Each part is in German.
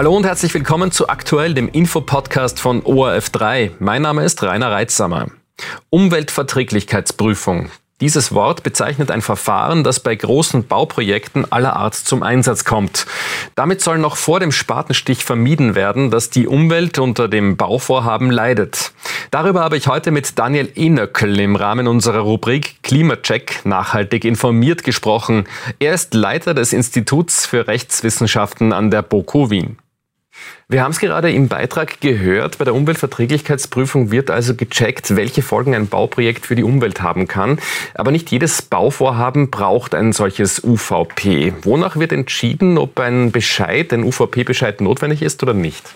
Hallo und herzlich willkommen zu Aktuell, dem Infopodcast von ORF3. Mein Name ist Rainer Reitsamer. Umweltverträglichkeitsprüfung. Dieses Wort bezeichnet ein Verfahren, das bei großen Bauprojekten aller Art zum Einsatz kommt. Damit soll noch vor dem Spatenstich vermieden werden, dass die Umwelt unter dem Bauvorhaben leidet. Darüber habe ich heute mit Daniel Enöckel im Rahmen unserer Rubrik Klimacheck nachhaltig informiert gesprochen. Er ist Leiter des Instituts für Rechtswissenschaften an der BOKU Wien. Wir haben es gerade im Beitrag gehört. Bei der Umweltverträglichkeitsprüfung wird also gecheckt, welche Folgen ein Bauprojekt für die Umwelt haben kann. Aber nicht jedes Bauvorhaben braucht ein solches UVP. Wonach wird entschieden, ob ein Bescheid, ein UVP-Bescheid notwendig ist oder nicht?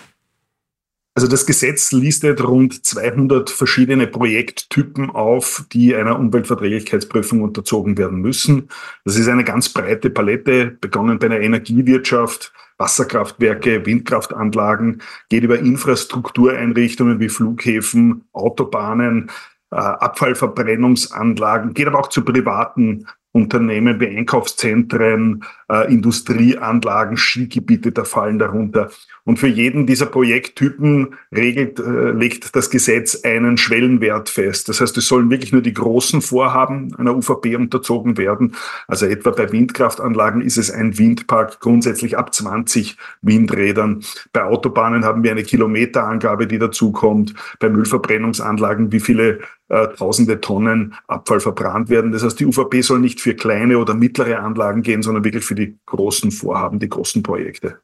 Also das Gesetz listet rund 200 verschiedene Projekttypen auf, die einer Umweltverträglichkeitsprüfung unterzogen werden müssen. Das ist eine ganz breite Palette, begonnen bei einer Energiewirtschaft, Wasserkraftwerke, Windkraftanlagen, geht über Infrastruktureinrichtungen wie Flughäfen, Autobahnen, äh, Abfallverbrennungsanlagen, geht aber auch zu privaten Unternehmen wie Einkaufszentren, äh, Industrieanlagen, Skigebiete, da fallen darunter. Und für jeden dieser Projekttypen regelt, äh, legt das Gesetz einen Schwellenwert fest. Das heißt, es sollen wirklich nur die großen Vorhaben einer UVP unterzogen werden. Also etwa bei Windkraftanlagen ist es ein Windpark grundsätzlich ab 20 Windrädern. Bei Autobahnen haben wir eine Kilometerangabe, die dazukommt. Bei Müllverbrennungsanlagen, wie viele äh, tausende Tonnen Abfall verbrannt werden. Das heißt, die UVP soll nicht für kleine oder mittlere Anlagen gehen, sondern wirklich für die großen Vorhaben, die großen Projekte.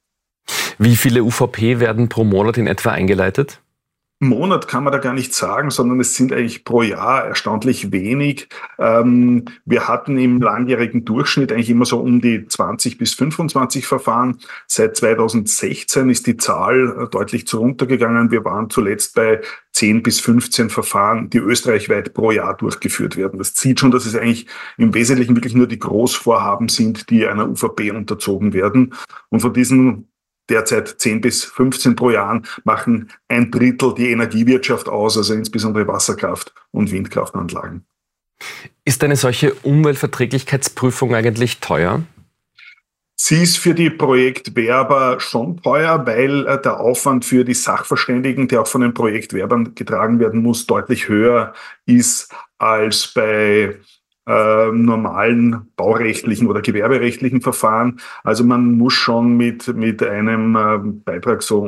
Wie viele UVP werden pro Monat in etwa eingeleitet? Monat kann man da gar nicht sagen, sondern es sind eigentlich pro Jahr erstaunlich wenig. Ähm, wir hatten im langjährigen Durchschnitt eigentlich immer so um die 20 bis 25 Verfahren. Seit 2016 ist die Zahl äh, deutlich zurückgegangen. Wir waren zuletzt bei 10 bis 15 Verfahren, die österreichweit pro Jahr durchgeführt werden. Das zieht schon, dass es eigentlich im Wesentlichen wirklich nur die Großvorhaben sind, die einer UVP unterzogen werden. Und von diesen derzeit 10 bis 15 pro Jahr machen ein Drittel die Energiewirtschaft aus, also insbesondere Wasserkraft- und Windkraftanlagen. Ist eine solche Umweltverträglichkeitsprüfung eigentlich teuer? Sie ist für die Projektwerber schon teuer, weil äh, der Aufwand für die Sachverständigen, der auch von den Projektwerbern getragen werden muss, deutlich höher ist als bei äh, normalen baurechtlichen oder gewerberechtlichen Verfahren. Also man muss schon mit, mit einem äh, Beitrag so,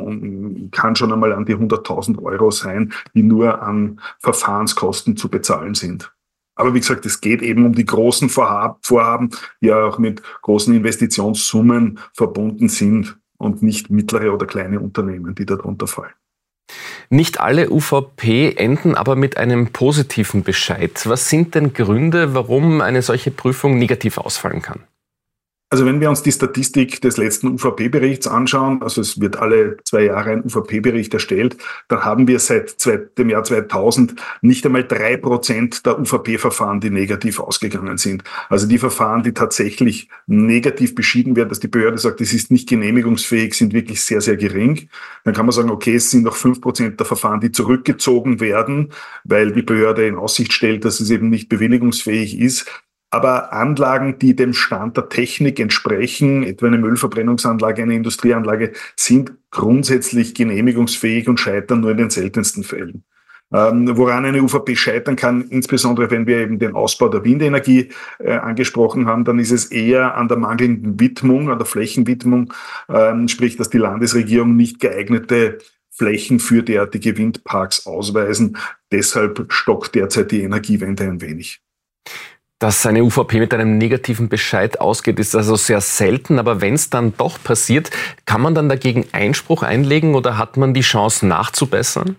kann schon einmal an die 100.000 Euro sein, die nur an Verfahrenskosten zu bezahlen sind. Aber wie gesagt, es geht eben um die großen Vorhaben, die ja auch mit großen Investitionssummen verbunden sind und nicht mittlere oder kleine Unternehmen, die darunter fallen. Nicht alle UVP enden aber mit einem positiven Bescheid. Was sind denn Gründe, warum eine solche Prüfung negativ ausfallen kann? Also wenn wir uns die Statistik des letzten UVP-Berichts anschauen, also es wird alle zwei Jahre ein UVP-Bericht erstellt, dann haben wir seit dem Jahr 2000 nicht einmal drei Prozent der UVP-Verfahren, die negativ ausgegangen sind. Also die Verfahren, die tatsächlich negativ beschieden werden, dass die Behörde sagt, es ist nicht genehmigungsfähig, sind wirklich sehr, sehr gering. Dann kann man sagen, okay, es sind noch fünf Prozent der Verfahren, die zurückgezogen werden, weil die Behörde in Aussicht stellt, dass es eben nicht bewilligungsfähig ist. Aber Anlagen, die dem Stand der Technik entsprechen, etwa eine Müllverbrennungsanlage, eine Industrieanlage, sind grundsätzlich genehmigungsfähig und scheitern nur in den seltensten Fällen. Ähm, woran eine UVP scheitern kann, insbesondere wenn wir eben den Ausbau der Windenergie äh, angesprochen haben, dann ist es eher an der mangelnden Widmung, an der Flächenwidmung, ähm, sprich, dass die Landesregierung nicht geeignete Flächen für derartige Windparks ausweisen. Deshalb stockt derzeit die Energiewende ein wenig. Dass eine UVP mit einem negativen Bescheid ausgeht, ist also sehr selten. Aber wenn es dann doch passiert, kann man dann dagegen Einspruch einlegen oder hat man die Chance nachzubessern?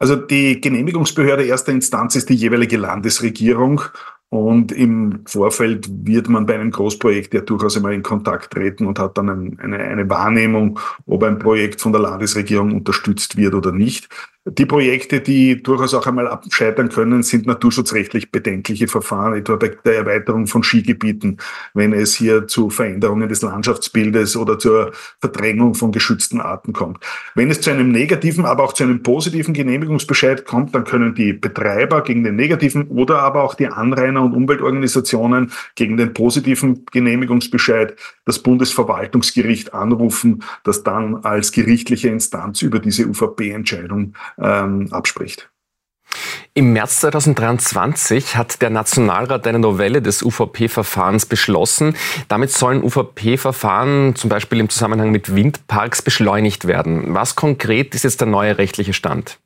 Also die Genehmigungsbehörde erster Instanz ist die jeweilige Landesregierung. Und im Vorfeld wird man bei einem Großprojekt ja durchaus einmal in Kontakt treten und hat dann eine, eine Wahrnehmung, ob ein Projekt von der Landesregierung unterstützt wird oder nicht. Die Projekte, die durchaus auch einmal abscheitern können, sind naturschutzrechtlich bedenkliche Verfahren, etwa bei der Erweiterung von Skigebieten, wenn es hier zu Veränderungen des Landschaftsbildes oder zur Verdrängung von geschützten Arten kommt. Wenn es zu einem negativen, aber auch zu einem positiven Genehmigungsbescheid kommt, dann können die Betreiber gegen den negativen oder aber auch die Anrainer und Umweltorganisationen gegen den positiven Genehmigungsbescheid das Bundesverwaltungsgericht anrufen, das dann als gerichtliche Instanz über diese UVP-Entscheidung ähm, abspricht. Im März 2023 hat der Nationalrat eine Novelle des UVP-Verfahrens beschlossen. Damit sollen UVP-Verfahren zum Beispiel im Zusammenhang mit Windparks beschleunigt werden. Was konkret ist jetzt der neue rechtliche Stand?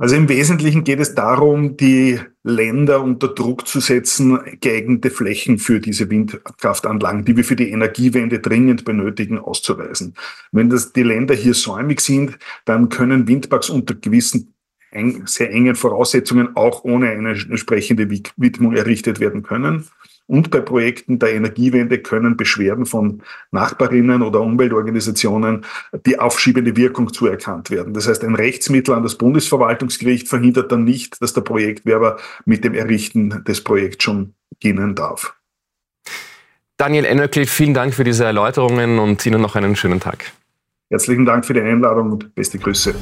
Also im Wesentlichen geht es darum, die Länder unter Druck zu setzen, geeignete Flächen für diese Windkraftanlagen, die wir für die Energiewende dringend benötigen, auszuweisen. Wenn das die Länder hier säumig sind, dann können Windparks unter gewissen sehr engen Voraussetzungen auch ohne eine entsprechende Widmung errichtet werden können. Und bei Projekten der Energiewende können Beschwerden von Nachbarinnen oder Umweltorganisationen die aufschiebende Wirkung zuerkannt werden. Das heißt, ein Rechtsmittel an das Bundesverwaltungsgericht verhindert dann nicht, dass der Projektwerber mit dem Errichten des Projekts schon beginnen darf. Daniel Ennöckel, vielen Dank für diese Erläuterungen und Ihnen noch einen schönen Tag. Herzlichen Dank für die Einladung und beste Grüße.